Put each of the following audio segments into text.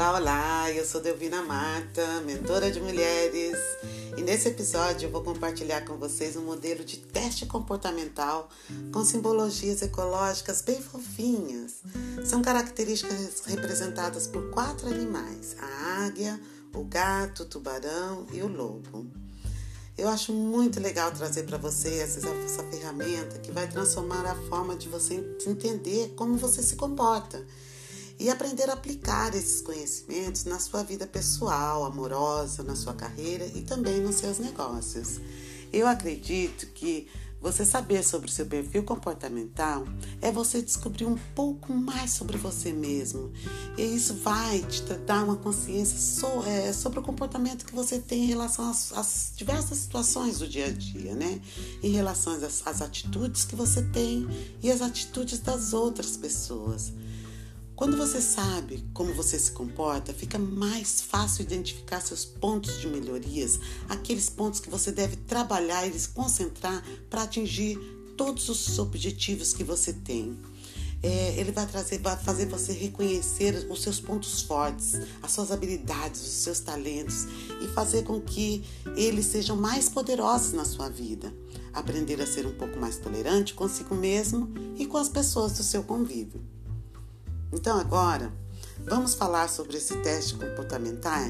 Olá, olá! Eu sou Delvina Mata, mentora de mulheres, e nesse episódio eu vou compartilhar com vocês um modelo de teste comportamental com simbologias ecológicas bem fofinhas. São características representadas por quatro animais: a águia, o gato, o tubarão e o lobo. Eu acho muito legal trazer para você essa, essa ferramenta que vai transformar a forma de você entender como você se comporta e aprender a aplicar esses conhecimentos na sua vida pessoal, amorosa, na sua carreira e também nos seus negócios. Eu acredito que você saber sobre o seu perfil comportamental é você descobrir um pouco mais sobre você mesmo. E isso vai te dar uma consciência é, sobre o comportamento que você tem em relação às, às diversas situações do dia a dia, né? Em relação às, às atitudes que você tem e as atitudes das outras pessoas. Quando você sabe como você se comporta, fica mais fácil identificar seus pontos de melhorias, aqueles pontos que você deve trabalhar e se concentrar para atingir todos os objetivos que você tem. É, ele vai trazer, vai fazer você reconhecer os seus pontos fortes, as suas habilidades, os seus talentos e fazer com que eles sejam mais poderosos na sua vida. Aprender a ser um pouco mais tolerante consigo mesmo e com as pessoas do seu convívio. Então agora vamos falar sobre esse teste comportamental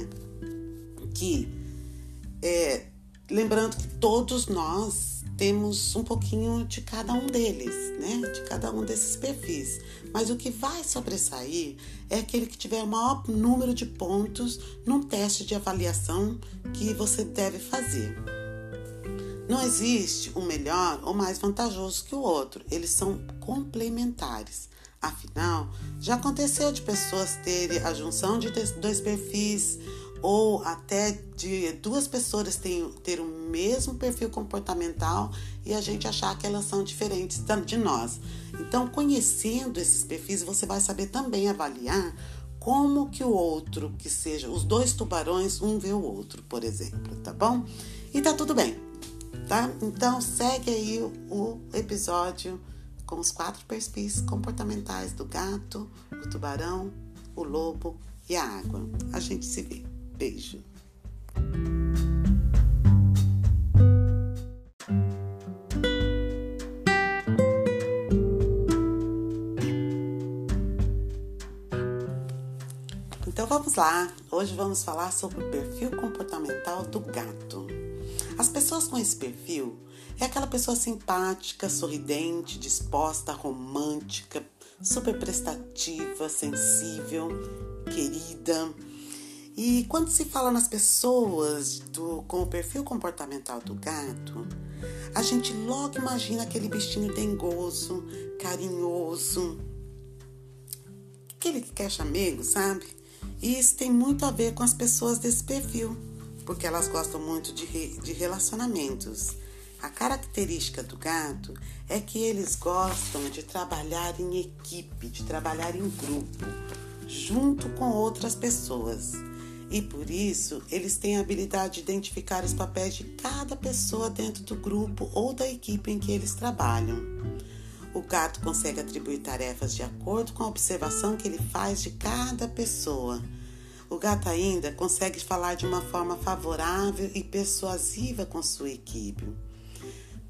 que é, lembrando que todos nós temos um pouquinho de cada um deles, né? De cada um desses perfis. Mas o que vai sobressair é aquele que tiver o maior número de pontos num teste de avaliação que você deve fazer. Não existe um melhor ou mais vantajoso que o outro, eles são complementares. Afinal, já aconteceu de pessoas terem a junção de dois perfis ou até de duas pessoas terem, ter o mesmo perfil comportamental e a gente achar que elas são diferentes de nós. Então, conhecendo esses perfis, você vai saber também avaliar como que o outro, que seja os dois tubarões, um vê o outro, por exemplo, tá bom? E tá tudo bem, tá? Então, segue aí o episódio com os quatro perfis comportamentais do gato, o tubarão, o lobo e a água. A gente se vê. Beijo. Então vamos lá. Hoje vamos falar sobre o perfil comportamental do gato. As pessoas com esse perfil é aquela pessoa simpática, sorridente, disposta, romântica, super prestativa, sensível, querida. E quando se fala nas pessoas do, com o perfil comportamental do gato, a gente logo imagina aquele bichinho dengoso, carinhoso, aquele que quer chamego, sabe? E isso tem muito a ver com as pessoas desse perfil porque elas gostam muito de, re, de relacionamentos. A característica do gato é que eles gostam de trabalhar em equipe, de trabalhar em grupo, junto com outras pessoas. E por isso, eles têm a habilidade de identificar os papéis de cada pessoa dentro do grupo ou da equipe em que eles trabalham. O gato consegue atribuir tarefas de acordo com a observação que ele faz de cada pessoa o gato ainda consegue falar de uma forma favorável e persuasiva com sua equipe.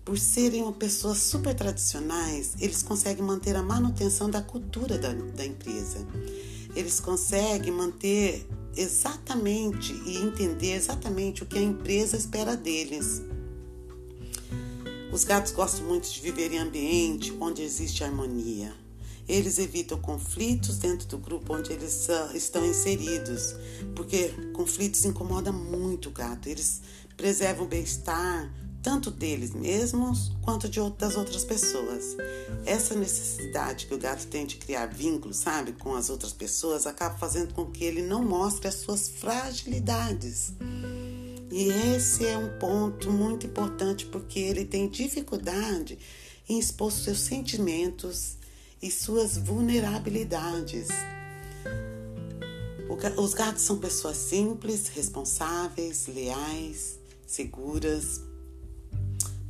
Por serem pessoas super tradicionais, eles conseguem manter a manutenção da cultura da, da empresa. Eles conseguem manter exatamente e entender exatamente o que a empresa espera deles. Os gatos gostam muito de viver em ambiente onde existe harmonia. Eles evitam conflitos dentro do grupo onde eles estão inseridos, porque conflitos incomodam muito o gato. Eles preservam o bem-estar tanto deles mesmos quanto de das outras pessoas. Essa necessidade que o gato tem de criar vínculos, sabe, com as outras pessoas, acaba fazendo com que ele não mostre as suas fragilidades. E esse é um ponto muito importante porque ele tem dificuldade em expor seus sentimentos e suas vulnerabilidades. Os gatos são pessoas simples, responsáveis, leais, seguras.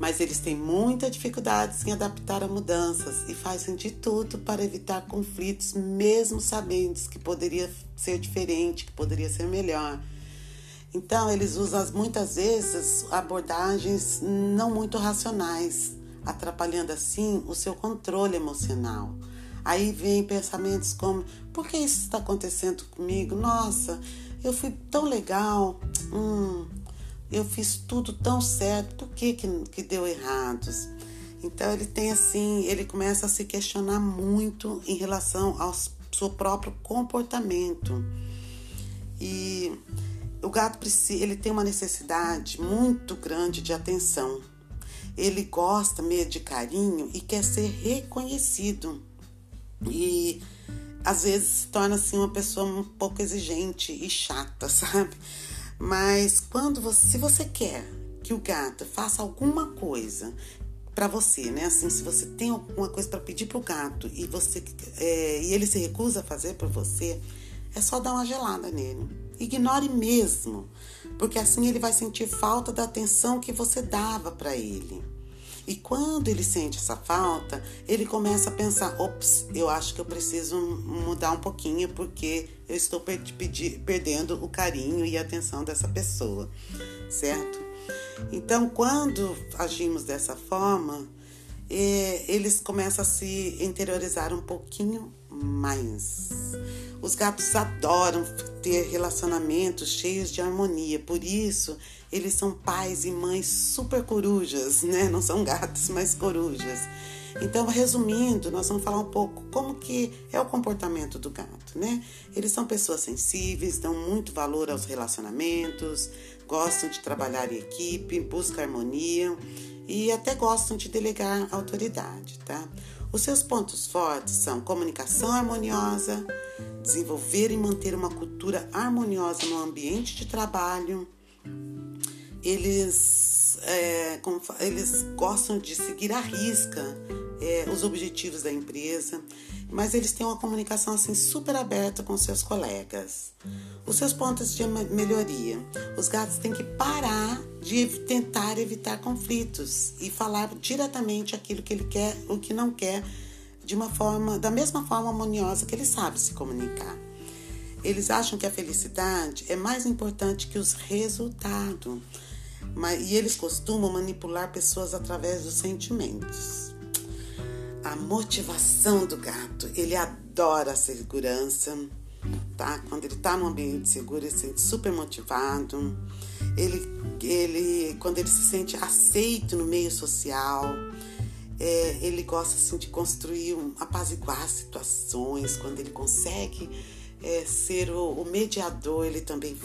Mas eles têm muita dificuldade em adaptar a mudanças e fazem de tudo para evitar conflitos, mesmo sabendo que poderia ser diferente, que poderia ser melhor. Então, eles usam muitas vezes abordagens não muito racionais, atrapalhando assim o seu controle emocional. Aí vem pensamentos como: por que isso está acontecendo comigo? Nossa, eu fui tão legal. Hum, eu fiz tudo tão certo, por que, que, que deu errados? Então ele tem assim, ele começa a se questionar muito em relação ao seu próprio comportamento. E o gato ele tem uma necessidade muito grande de atenção. Ele gosta meio de carinho e quer ser reconhecido. E às vezes se torna assim uma pessoa um pouco exigente e chata, sabe? Mas quando você, se você quer que o gato faça alguma coisa para você, né? Assim, se você tem alguma coisa para pedir pro gato e você é, e ele se recusa a fazer por você, é só dar uma gelada nele. Ignore mesmo, porque assim ele vai sentir falta da atenção que você dava para ele. E quando ele sente essa falta, ele começa a pensar: ops, eu acho que eu preciso mudar um pouquinho porque eu estou per perdendo o carinho e a atenção dessa pessoa, certo? Então, quando agimos dessa forma, é, eles começam a se interiorizar um pouquinho mais. Os gatos adoram ter relacionamentos cheios de harmonia, por isso eles são pais e mães super corujas, né? Não são gatos, mas corujas. Então, resumindo, nós vamos falar um pouco como que é o comportamento do gato, né? Eles são pessoas sensíveis, dão muito valor aos relacionamentos, gostam de trabalhar em equipe, buscam harmonia e até gostam de delegar autoridade, tá? Os seus pontos fortes são comunicação harmoniosa, desenvolver e manter uma cultura harmoniosa no ambiente de trabalho, eles, é, eles gostam de seguir à risca é, os objetivos da empresa, mas eles têm uma comunicação assim super aberta com seus colegas. Os seus pontos de melhoria. Os gatos têm que parar de tentar evitar conflitos e falar diretamente aquilo que ele quer, o que não quer, de uma forma, da mesma forma harmoniosa que ele sabe se comunicar. Eles acham que a felicidade é mais importante que os resultados. E eles costumam manipular pessoas através dos sentimentos. A motivação do gato, ele adora a segurança, tá? Quando ele está num ambiente seguro, ele se sente super motivado. Ele, ele, quando ele se sente aceito no meio social, é, ele gosta assim de construir, um, apaziguar situações. Quando ele consegue é, ser o, o mediador, ele também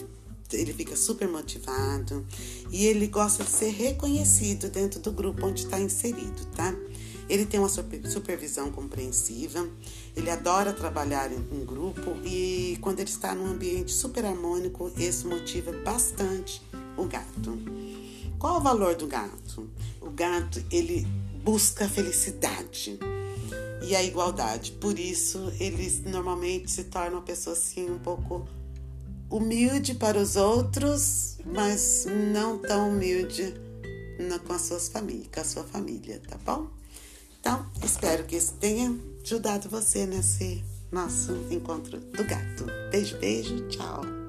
ele fica super motivado e ele gosta de ser reconhecido dentro do grupo onde está inserido, tá? Ele tem uma supervisão compreensiva, ele adora trabalhar em grupo e quando ele está num ambiente super harmônico, isso motiva bastante o gato. Qual o valor do gato? O gato, ele busca a felicidade e a igualdade. Por isso, ele normalmente se torna uma pessoa assim um pouco humilde para os outros, mas não tão humilde com as suas famílias, com a sua família, tá bom? Então, espero que isso tenha ajudado você nesse nosso encontro do gato. Beijo, beijo, tchau.